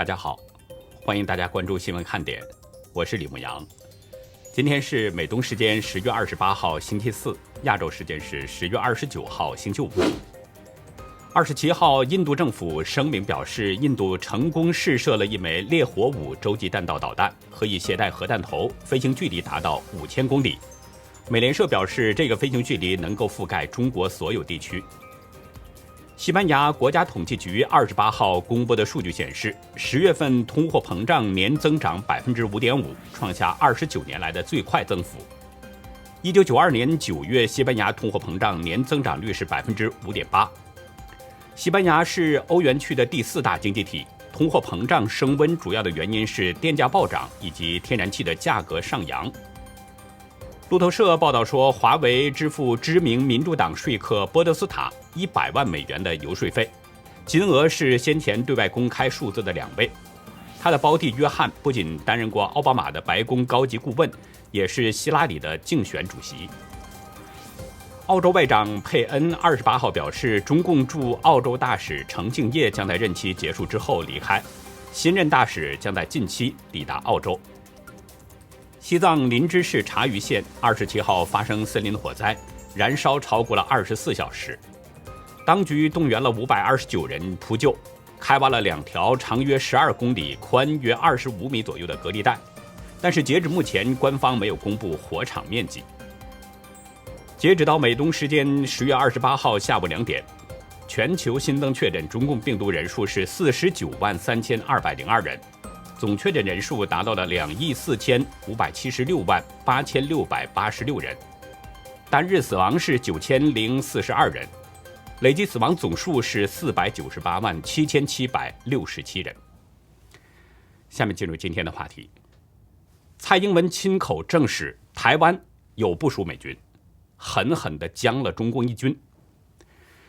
大家好，欢迎大家关注新闻看点，我是李牧阳。今天是美东时间十月二十八号星期四，亚洲时间是十月二十九号星期五。二十七号，印度政府声明表示，印度成功试射了一枚烈火五洲际弹道导弹，可以携带核弹头，飞行距离达到五千公里。美联社表示，这个飞行距离能够覆盖中国所有地区。西班牙国家统计局二十八号公布的数据显示，十月份通货膨胀年增长百分之五点五，创下二十九年来的最快增幅。一九九二年九月，西班牙通货膨胀年增长率是百分之五点八。西班牙是欧元区的第四大经济体，通货膨胀升温主要的原因是电价暴涨以及天然气的价格上扬。路透社报道说，华为支付知名民主党说客波德斯塔一百万美元的游说费，金额是先前对外公开数字的两倍。他的胞弟约翰不仅担任过奥巴马的白宫高级顾问，也是希拉里的竞选主席。澳洲外长佩恩二十八号表示，中共驻澳洲大使程敬业将在任期结束之后离开，新任大使将在近期抵达澳洲。西藏林芝市察隅县二十七号发生森林火灾，燃烧超过了二十四小时，当局动员了五百二十九人扑救，开挖了两条长约十二公里、宽约二十五米左右的隔离带，但是截至目前，官方没有公布火场面积。截止到美东时间十月二十八号下午两点，全球新增确诊中共病毒人数是四十九万三千二百零二人，总确诊人数达到了两亿四千五百七十六万八千六百八十六人，单日死亡是九千零四十二人，累计死亡总数是四百九十八万七千七百六十七人。下面进入今天的话题，蔡英文亲口证实台湾有部署美军。狠狠地将了中共一军。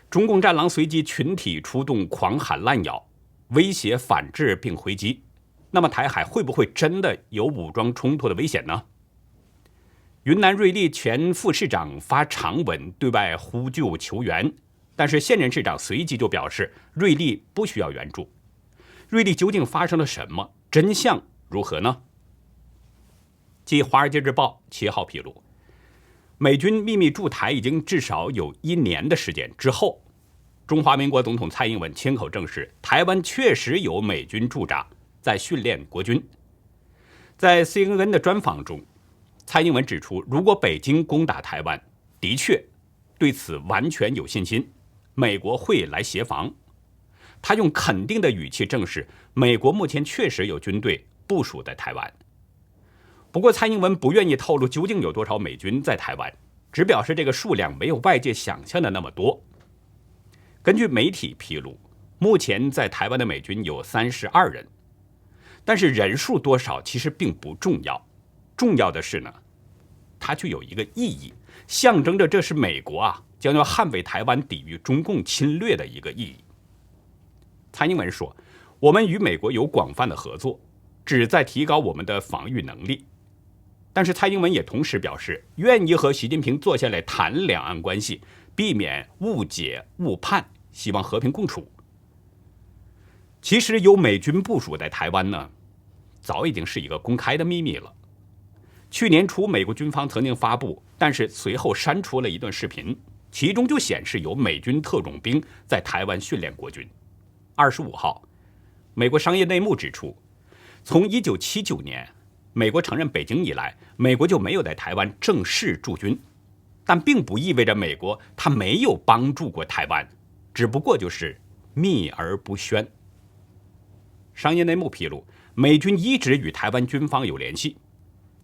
中共战狼随即群体出动，狂喊滥咬，威胁反制并回击。那么台海会不会真的有武装冲突的危险呢？云南瑞丽前副市长发长文对外呼救求援，但是现任市长随即就表示瑞丽不需要援助。瑞丽究竟发生了什么？真相如何呢？继《华尔街日报》七号披露。美军秘密驻台已经至少有一年的时间之后，中华民国总统蔡英文亲口证实，台湾确实有美军驻扎，在训练国军。在 CNN 的专访中，蔡英文指出，如果北京攻打台湾，的确对此完全有信心，美国会来协防。他用肯定的语气证实，美国目前确实有军队部署在台湾。不过，蔡英文不愿意透露究竟有多少美军在台湾，只表示这个数量没有外界想象的那么多。根据媒体披露，目前在台湾的美军有三十二人，但是人数多少其实并不重要，重要的是呢，它具有一个意义，象征着这是美国啊将要捍卫台湾、抵御中共侵略的一个意义。蔡英文说：“我们与美国有广泛的合作，旨在提高我们的防御能力。”但是蔡英文也同时表示，愿意和习近平坐下来谈两岸关系，避免误解误判，希望和平共处。其实有美军部署在台湾呢，早已经是一个公开的秘密了。去年初，美国军方曾经发布，但是随后删除了一段视频，其中就显示有美军特种兵在台湾训练国军。二十五号，美国商业内幕指出，从一九七九年。美国承认北京以来，美国就没有在台湾正式驻军，但并不意味着美国他没有帮助过台湾，只不过就是秘而不宣。商业内幕披露，美军一直与台湾军方有联系，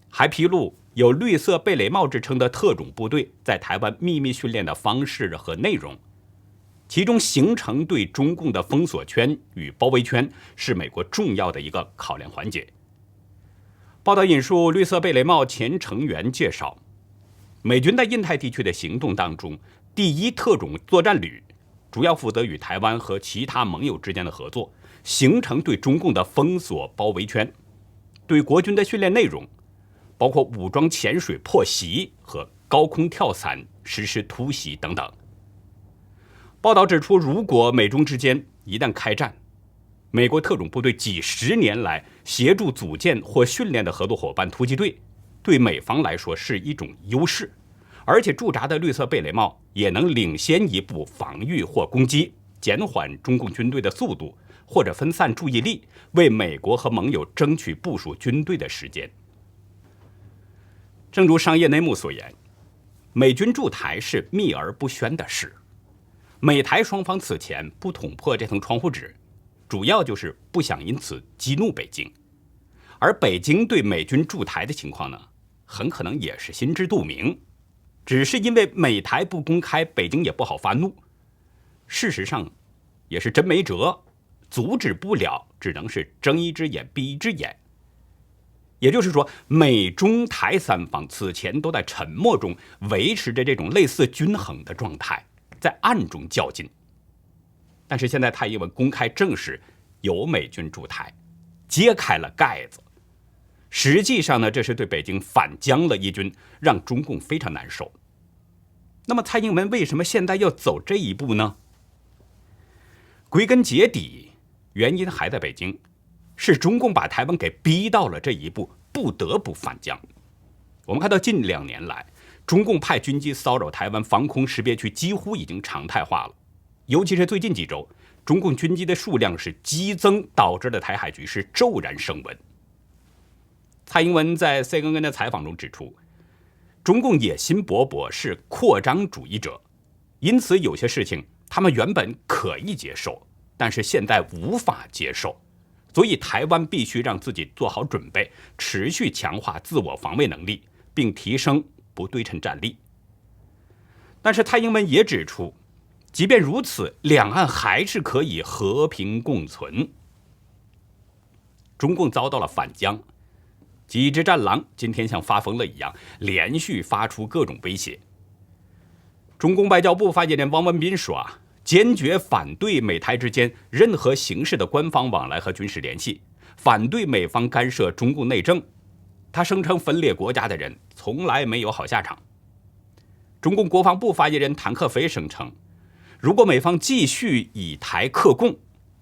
还披露有“绿色贝雷帽”之称的特种部队在台湾秘密训练的方式和内容，其中形成对中共的封锁圈与包围圈是美国重要的一个考量环节。报道引述绿色贝雷帽前成员介绍，美军在印太地区的行动当中，第一特种作战旅主要负责与台湾和其他盟友之间的合作，形成对中共的封锁包围圈。对国军的训练内容，包括武装潜水破袭和高空跳伞实施突袭等等。报道指出，如果美中之间一旦开战，美国特种部队几十年来协助组建或训练的合作伙伴突击队，对美方来说是一种优势，而且驻扎的绿色贝雷帽也能领先一步防御或攻击，减缓中共军队的速度，或者分散注意力，为美国和盟友争取部署军队的时间。正如商业内幕所言，美军驻台是秘而不宣的事，美台双方此前不捅破这层窗户纸。主要就是不想因此激怒北京，而北京对美军驻台的情况呢，很可能也是心知肚明，只是因为美台不公开，北京也不好发怒。事实上，也是真没辙，阻止不了，只能是睁一只眼闭一只眼。也就是说，美中台三方此前都在沉默中维持着这种类似均衡的状态，在暗中较劲。但是现在蔡英文公开证实有美军驻台，揭开了盖子。实际上呢，这是对北京反将了一军，让中共非常难受。那么蔡英文为什么现在要走这一步呢？归根结底，原因还在北京，是中共把台湾给逼到了这一步，不得不反将。我们看到近两年来，中共派军机骚扰台湾防空识别区，几乎已经常态化了。尤其是最近几周，中共军机的数量是激增，导致了台海局势骤然升温。蔡英文在 CNN 的采访中指出，中共野心勃勃，是扩张主义者，因此有些事情他们原本可以接受，但是现在无法接受，所以台湾必须让自己做好准备，持续强化自我防卫能力，并提升不对称战力。但是蔡英文也指出。即便如此，两岸还是可以和平共存。中共遭到了反将，几只战狼今天像发疯了一样，连续发出各种威胁。中共外交部发言人汪文斌说：“啊，坚决反对美台之间任何形式的官方往来和军事联系，反对美方干涉中共内政。”他声称，分裂国家的人从来没有好下场。中共国防部发言人谭克飞声称。如果美方继续以台克共，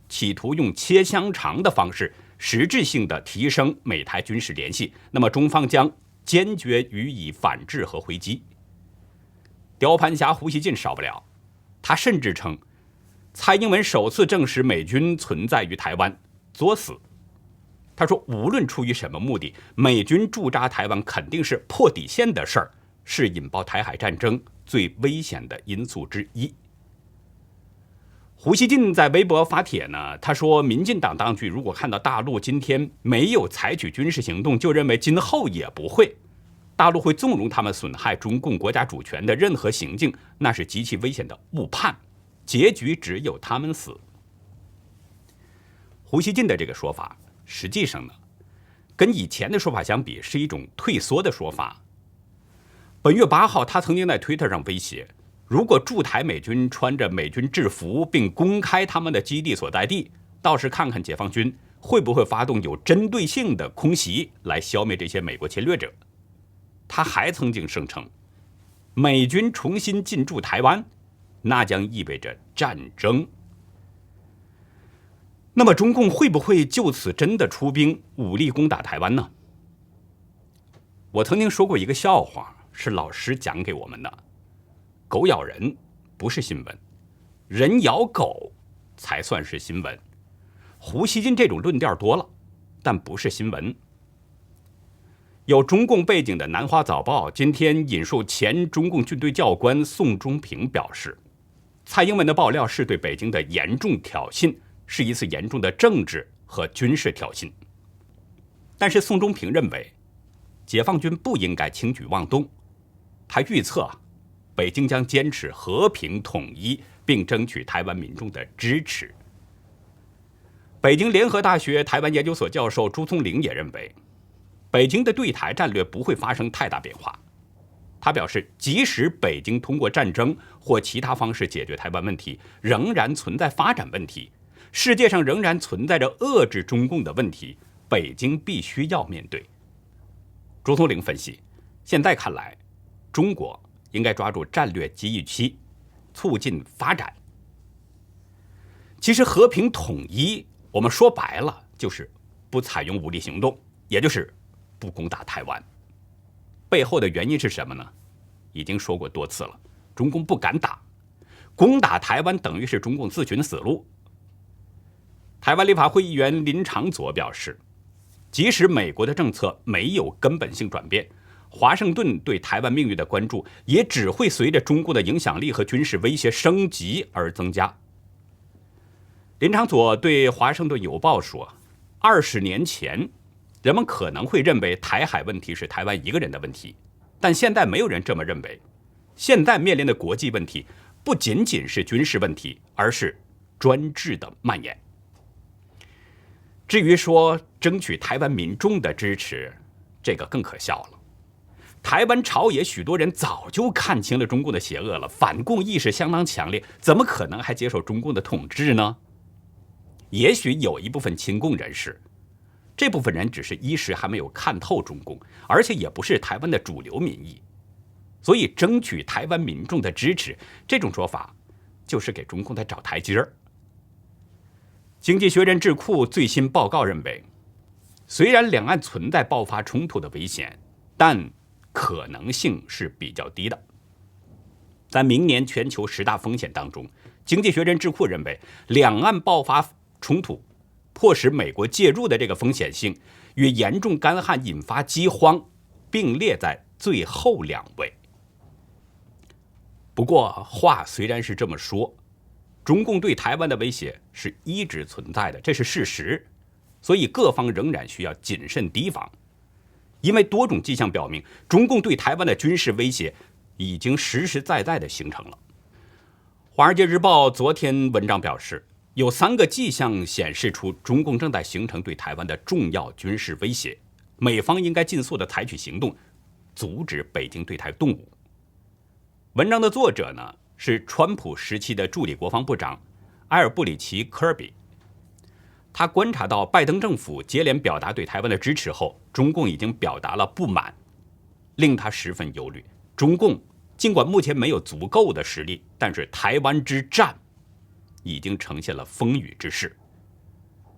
企图用切香肠的方式实质性的提升美台军事联系，那么中方将坚决予以反制和回击。雕盘侠胡锡进少不了，他甚至称，蔡英文首次证实美军存在于台湾，作死。他说，无论出于什么目的，美军驻扎台湾肯定是破底线的事儿，是引爆台海战争最危险的因素之一。胡锡进在微博发帖呢，他说：“民进党当局如果看到大陆今天没有采取军事行动，就认为今后也不会，大陆会纵容他们损害中共国家主权的任何行径，那是极其危险的误判，结局只有他们死。”胡锡进的这个说法，实际上呢，跟以前的说法相比，是一种退缩的说法。本月八号，他曾经在推特上威胁。如果驻台美军穿着美军制服并公开他们的基地所在地，倒是看看解放军会不会发动有针对性的空袭来消灭这些美国侵略者。他还曾经声称，美军重新进驻台湾，那将意味着战争。那么中共会不会就此真的出兵武力攻打台湾呢？我曾经说过一个笑话，是老师讲给我们的。狗咬人不是新闻，人咬狗才算是新闻。胡锡进这种论调多了，但不是新闻。有中共背景的《南华早报》今天引述前中共军队教官宋忠平表示，蔡英文的爆料是对北京的严重挑衅，是一次严重的政治和军事挑衅。但是宋忠平认为，解放军不应该轻举妄动。他预测。北京将坚持和平统一，并争取台湾民众的支持。北京联合大学台湾研究所教授朱聪玲也认为，北京的对台战略不会发生太大变化。他表示，即使北京通过战争或其他方式解决台湾问题，仍然存在发展问题，世界上仍然存在着遏制中共的问题，北京必须要面对。朱松龄分析，现在看来，中国。应该抓住战略机遇期，促进发展。其实和平统一我们说白了就是不采用武力行动，也就是不攻打台湾。背后的原因是什么呢？已经说过多次了，中共不敢打，攻打台湾等于是中共自寻死路。台湾立法会议员林长佐表示，即使美国的政策没有根本性转变，华盛顿对台湾命运的关注也只会随着中共的影响力和军事威胁升级而增加。林长佐对《华盛顿邮报》说：“二十年前，人们可能会认为台海问题是台湾一个人的问题。”但现在没有人这么认为。现在面临的国际问题不仅仅是军事问题，而是专制的蔓延。至于说争取台湾民众的支持，这个更可笑了。台湾朝野许多人早就看清了中共的邪恶了，反共意识相当强烈，怎么可能还接受中共的统治呢？也许有一部分亲共人士。这部分人只是一时还没有看透中共，而且也不是台湾的主流民意，所以争取台湾民众的支持，这种说法就是给中共在找台阶儿。经济学人智库最新报告认为，虽然两岸存在爆发冲突的危险，但可能性是比较低的。在明年全球十大风险当中，经济学人智库认为，两岸爆发冲突。迫使美国介入的这个风险性，与严重干旱引发饥荒并列在最后两位。不过话虽然是这么说，中共对台湾的威胁是一直存在的，这是事实。所以各方仍然需要谨慎提防，因为多种迹象表明，中共对台湾的军事威胁已经实实在在的形成了。《华尔街日报》昨天文章表示。有三个迹象显示出中共正在形成对台湾的重要军事威胁，美方应该尽速的采取行动，阻止北京对台动武。文章的作者呢是川普时期的助理国防部长埃尔布里奇·科尔比，他观察到拜登政府接连表达对台湾的支持后，中共已经表达了不满，令他十分忧虑。中共尽管目前没有足够的实力，但是台湾之战。已经呈现了风雨之势。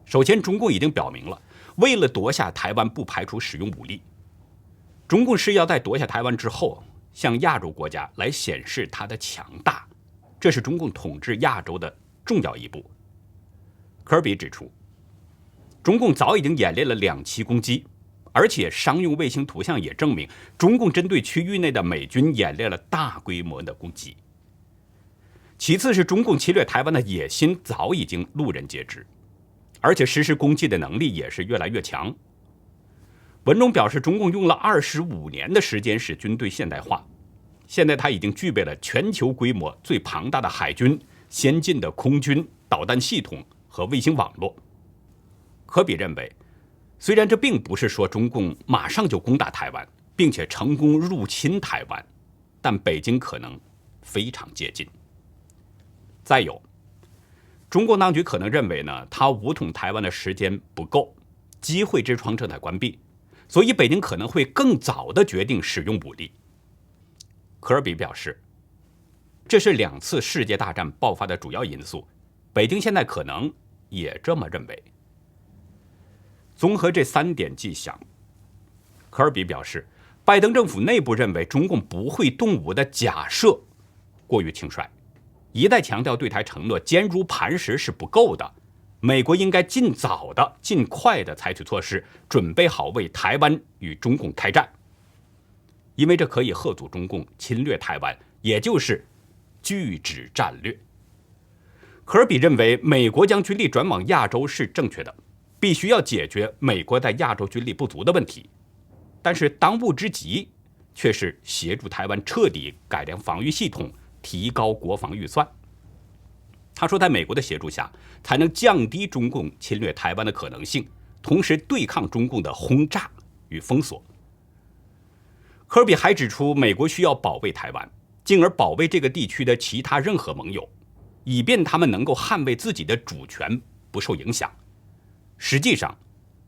首先，中共已经表明了，为了夺下台湾，不排除使用武力。中共是要在夺下台湾之后，向亚洲国家来显示它的强大，这是中共统治亚洲的重要一步。科尔比指出，中共早已经演练了两栖攻击，而且商用卫星图像也证明，中共针对区域内的美军演练了大规模的攻击。其次是中共侵略台湾的野心早已经路人皆知，而且实施攻击的能力也是越来越强。文中表示，中共用了二十五年的时间使军队现代化，现在他已经具备了全球规模最庞大的海军、先进的空军、导弹系统和卫星网络。科比认为，虽然这并不是说中共马上就攻打台湾，并且成功入侵台湾，但北京可能非常接近。再有，中共当局可能认为呢，他武统台湾的时间不够，机会之窗正在关闭，所以北京可能会更早的决定使用武力。科尔比表示，这是两次世界大战爆发的主要因素，北京现在可能也这么认为。综合这三点迹象，科尔比表示，拜登政府内部认为中共不会动武的假设过于轻率。一再强调对台承诺坚如磐石是不够的，美国应该尽早的、尽快的采取措施，准备好为台湾与中共开战，因为这可以贺阻中共侵略台湾，也就是拒止战略。科尔比认为，美国将军力转往亚洲是正确的，必须要解决美国在亚洲军力不足的问题，但是当务之急却是协助台湾彻底改良防御系统。提高国防预算。他说，在美国的协助下，才能降低中共侵略台湾的可能性，同时对抗中共的轰炸与封锁。科比还指出，美国需要保卫台湾，进而保卫这个地区的其他任何盟友，以便他们能够捍卫自己的主权不受影响。实际上，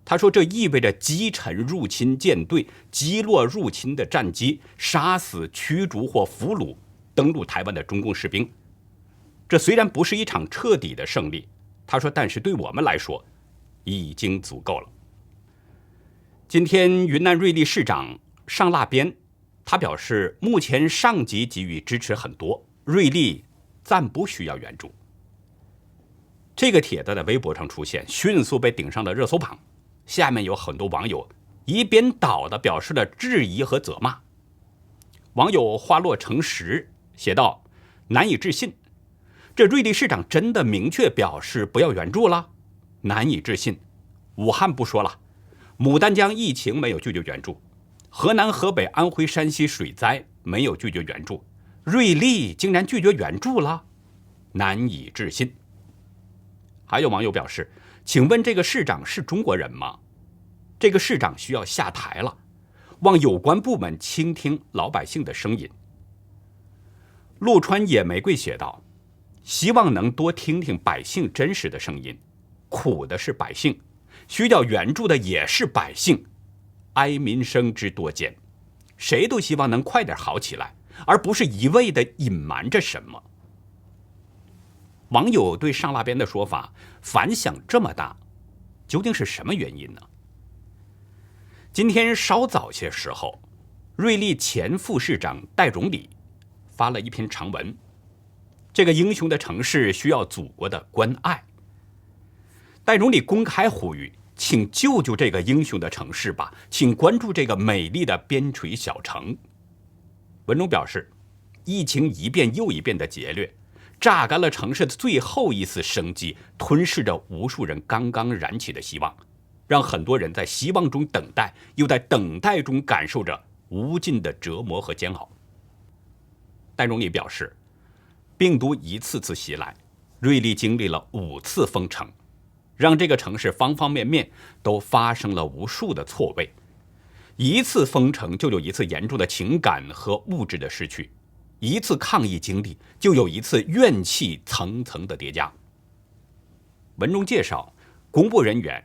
他说，这意味着击沉入侵舰队，击落入侵的战机，杀死、驱逐或俘虏。登陆台湾的中共士兵，这虽然不是一场彻底的胜利，他说，但是对我们来说，已经足够了。今天，云南瑞丽市长上腊边，他表示，目前上级给予支持很多，瑞丽暂不需要援助。这个帖子在微博上出现，迅速被顶上了热搜榜。下面有很多网友一边倒的表示了质疑和责骂。网友花落成石写道：“难以置信，这瑞丽市长真的明确表示不要援助了？难以置信，武汉不说了。”牡丹江疫情没有拒绝援助，河南、河北、安徽、山西水灾没有拒绝援助，瑞丽竟然拒绝援助了，难以置信。还有网友表示：“请问这个市长是中国人吗？这个市长需要下台了，望有关部门倾听老百姓的声音。”陆川野玫瑰写道：“希望能多听听百姓真实的声音，苦的是百姓。”需要援助的也是百姓，哀民生之多艰，谁都希望能快点好起来，而不是一味的隐瞒着什么。网友对上那边的说法反响这么大，究竟是什么原因呢？今天稍早些时候，瑞丽前副市长戴荣礼发了一篇长文，这个英雄的城市需要祖国的关爱。戴荣礼公开呼吁。请救救这个英雄的城市吧！请关注这个美丽的边陲小城。文中表示，疫情一遍又一遍的劫掠，榨干了城市的最后一丝生机，吞噬着无数人刚刚燃起的希望，让很多人在希望中等待，又在等待中感受着无尽的折磨和煎熬。戴荣利表示，病毒一次次袭来，瑞丽经历了五次封城。让这个城市方方面面都发生了无数的错位，一次封城就有一次严重的情感和物质的失去，一次抗疫经历就有一次怨气层层的叠加。文中介绍，公务人员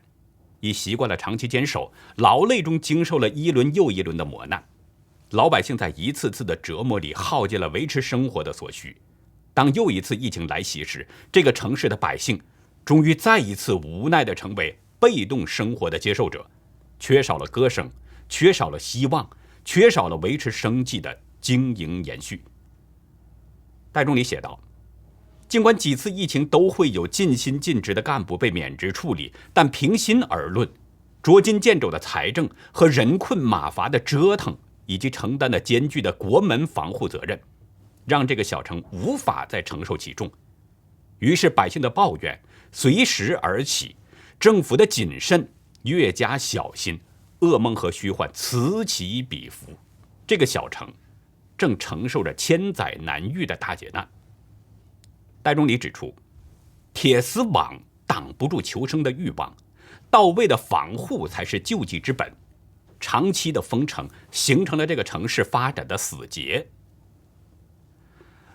已习惯了长期坚守，劳累中经受了一轮又一轮的磨难，老百姓在一次次的折磨里耗尽了维持生活的所需。当又一次疫情来袭时，这个城市的百姓。终于再一次无奈地成为被动生活的接受者，缺少了歌声，缺少了希望，缺少了维持生计的经营延续。戴仲礼写道：“尽管几次疫情都会有尽心尽职的干部被免职处理，但平心而论，捉襟见肘的财政和人困马乏的折腾，以及承担的艰巨的国门防护责任，让这个小城无法再承受其重。于是百姓的抱怨。”随时而起，政府的谨慎越加小心，噩梦和虚幻此起彼伏。这个小城正承受着千载难遇的大劫难。戴忠礼指出，铁丝网挡不住求生的欲望，到位的防护才是救济之本。长期的封城形成了这个城市发展的死结。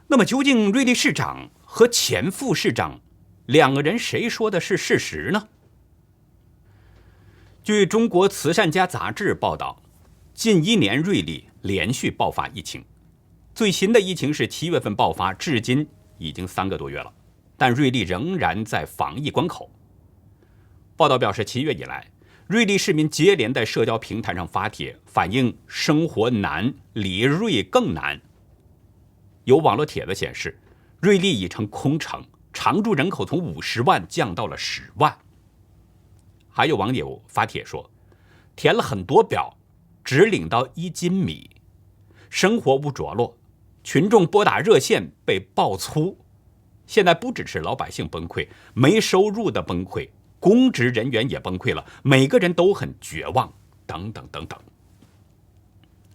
那么，究竟瑞丽市长和前副市长？两个人谁说的是事实呢？据中国慈善家杂志报道，近一年瑞丽连续爆发疫情，最新的疫情是七月份爆发，至今已经三个多月了，但瑞丽仍然在防疫关口。报道表示，七月以来，瑞丽市民接连在社交平台上发帖，反映生活难，离瑞更难。有网络帖子显示，瑞丽已成空城。常住人口从五十万降到了十万。还有网友发帖说，填了很多表，只领到一斤米，生活无着落。群众拨打热线被爆粗。现在不只是老百姓崩溃，没收入的崩溃，公职人员也崩溃了，每个人都很绝望。等等等等。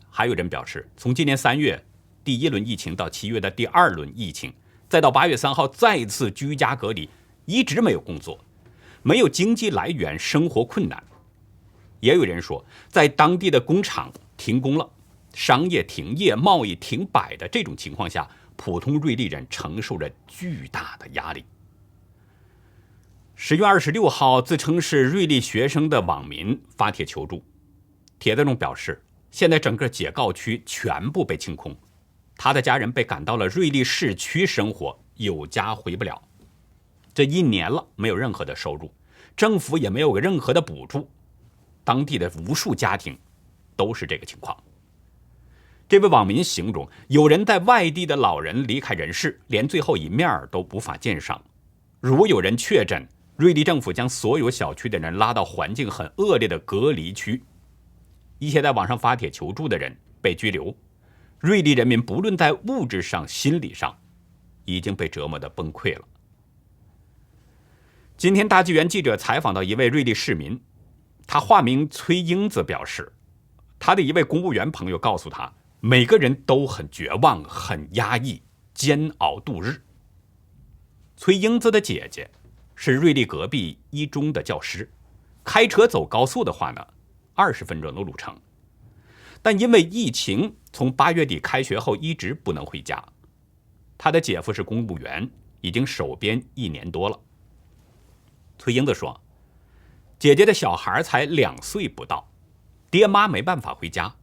还有人表示，从今年三月第一轮疫情到七月的第二轮疫情。再到八月三号再次居家隔离，一直没有工作，没有经济来源，生活困难。也有人说，在当地的工厂停工了，商业停业，贸易停摆的这种情况下，普通瑞丽人承受着巨大的压力。十月二十六号，自称是瑞丽学生的网民发帖求助，帖子中表示，现在整个解告区全部被清空。他的家人被赶到了瑞丽市区生活，有家回不了。这一年了，没有任何的收入，政府也没有个任何的补助，当地的无数家庭都是这个情况。这位网民形容，有人在外地的老人离开人世，连最后一面都无法见上。如有人确诊，瑞丽政府将所有小区的人拉到环境很恶劣的隔离区。一些在网上发帖求助的人被拘留。瑞丽人民不论在物质上、心理上，已经被折磨的崩溃了。今天，大纪元记者采访到一位瑞丽市民，他化名崔英子，表示，他的一位公务员朋友告诉他。每个人都很绝望、很压抑、煎熬度日。崔英子的姐姐是瑞丽隔壁一中的教师，开车走高速的话呢，二十分钟的路程。但因为疫情，从八月底开学后一直不能回家。他的姐夫是公务员，已经守边一年多了。崔英子说：“姐姐的小孩才两岁不到，爹妈没办法回家。”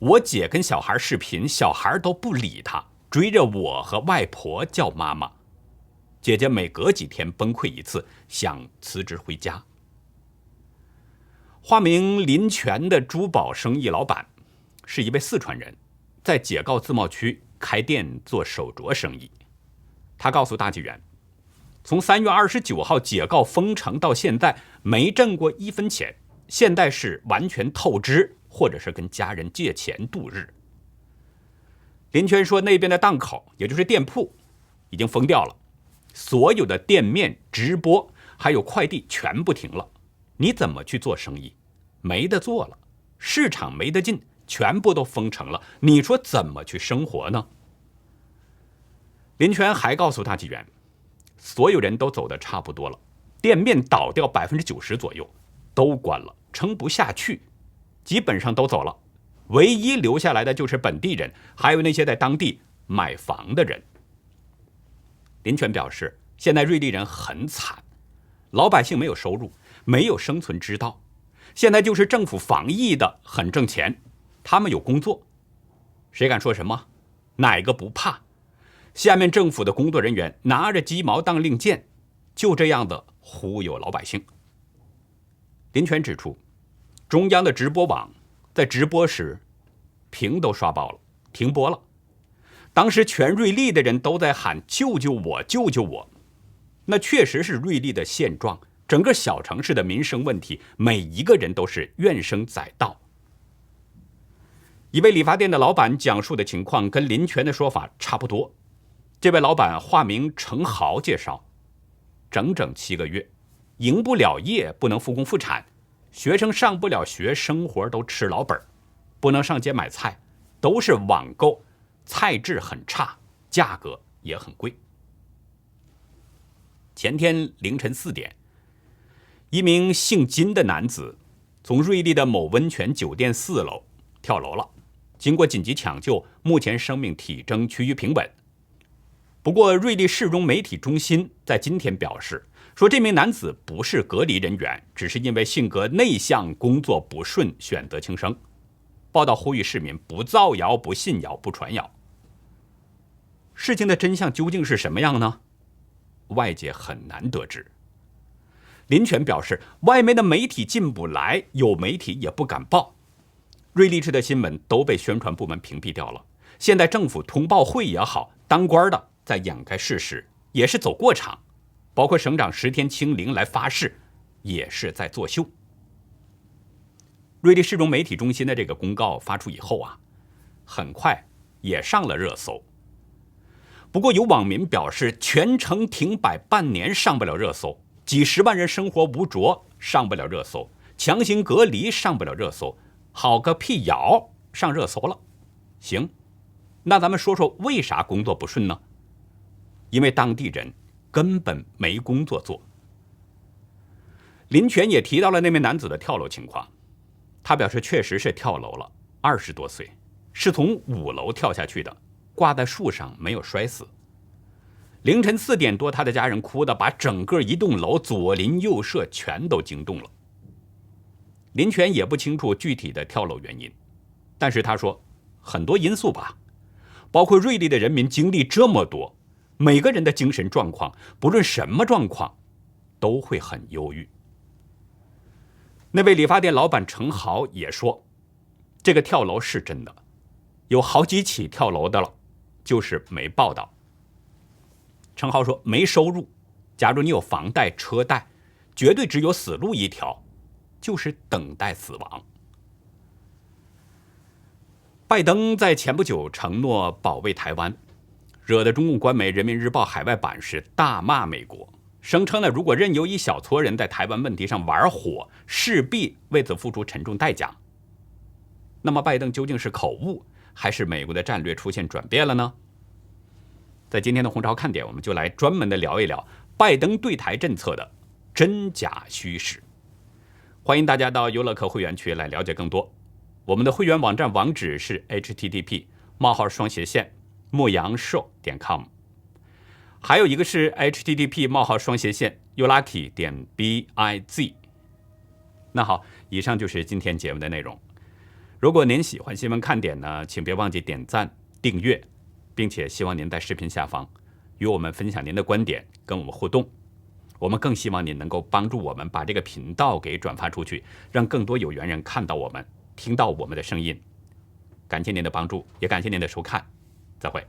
我姐跟小孩视频，小孩都不理她，追着我和外婆叫妈妈。姐姐每隔几天崩溃一次，想辞职回家。化名林泉的珠宝生意老板，是一位四川人，在解告自贸区开店做手镯生意。他告诉大纪元，从三月二十九号解告封城到现在，没挣过一分钱，现在是完全透支。或者是跟家人借钱度日。林泉说，那边的档口，也就是店铺，已经封掉了，所有的店面、直播还有快递全部停了。你怎么去做生意？没得做了，市场没得进，全部都封城了。你说怎么去生活呢？林泉还告诉大纪元，所有人都走的差不多了，店面倒掉百分之九十左右，都关了，撑不下去。基本上都走了，唯一留下来的就是本地人，还有那些在当地买房的人。林泉表示，现在瑞丽人很惨，老百姓没有收入，没有生存之道。现在就是政府防疫的很挣钱，他们有工作，谁敢说什么？哪个不怕？下面政府的工作人员拿着鸡毛当令箭，就这样的忽悠老百姓。林泉指出。中央的直播网在直播时，屏都刷爆了，停播了。当时全瑞丽的人都在喊“救救我，救救我”，那确实是瑞丽的现状。整个小城市的民生问题，每一个人都是怨声载道。一位理发店的老板讲述的情况跟林泉的说法差不多。这位老板化名程豪介绍，整整七个月，营不了业，不能复工复产。学生上不了学，生活都吃老本不能上街买菜，都是网购，菜质很差，价格也很贵。前天凌晨四点，一名姓金的男子从瑞丽的某温泉酒店四楼跳楼了，经过紧急抢救，目前生命体征趋于平稳。不过，瑞丽市容媒体中心在今天表示。说这名男子不是隔离人员，只是因为性格内向、工作不顺，选择轻生。报道呼吁市民不造谣、不信谣、不传谣。事情的真相究竟是什么样呢？外界很难得知。林权表示，外面的媒体进不来，有媒体也不敢报。瑞丽市的新闻都被宣传部门屏蔽掉了。现在政府通报会也好，当官的在掩盖事实，也是走过场。包括省长十天清零来发誓，也是在作秀。瑞丽市容媒体中心的这个公告发出以后啊，很快也上了热搜。不过有网民表示，全城停摆半年上不了热搜，几十万人生活无着上不了热搜，强行隔离上不了热搜，好个屁谣上热搜了。行，那咱们说说为啥工作不顺呢？因为当地人。根本没工作做。林泉也提到了那名男子的跳楼情况，他表示确实是跳楼了，二十多岁，是从五楼跳下去的，挂在树上没有摔死。凌晨四点多，他的家人哭的把整个一栋楼左邻右舍全都惊动了。林泉也不清楚具体的跳楼原因，但是他说很多因素吧，包括瑞丽的人民经历这么多。每个人的精神状况，不论什么状况，都会很忧郁，那位理发店老板程豪也说，这个跳楼是真的，有好几起跳楼的了，就是没报道。程豪说没收入，假如你有房贷车贷，绝对只有死路一条，就是等待死亡。拜登在前不久承诺保卫台湾，惹得中共官媒《人民日报》海外版是大骂美国，声称呢，如果任由一小撮人在台湾问题上玩火，势必为此付出沉重代价。那么，拜登究竟是口误，还是美国的战略出现转变了呢？在今天的红潮看点，我们就来专门的聊一聊拜登对台政策的真假虚实。欢迎大家到优乐客会员区来了解更多。我们的会员网站网址是 http: 冒号双斜线牧羊兽点 com，还有一个是 http: 冒号双斜线 youlucky 点 biz。那好，以上就是今天节目的内容。如果您喜欢新闻看点呢，请别忘记点赞、订阅，并且希望您在视频下方与我们分享您的观点，跟我们互动。我们更希望您能够帮助我们把这个频道给转发出去，让更多有缘人看到我们。听到我们的声音，感谢您的帮助，也感谢您的收看，再会。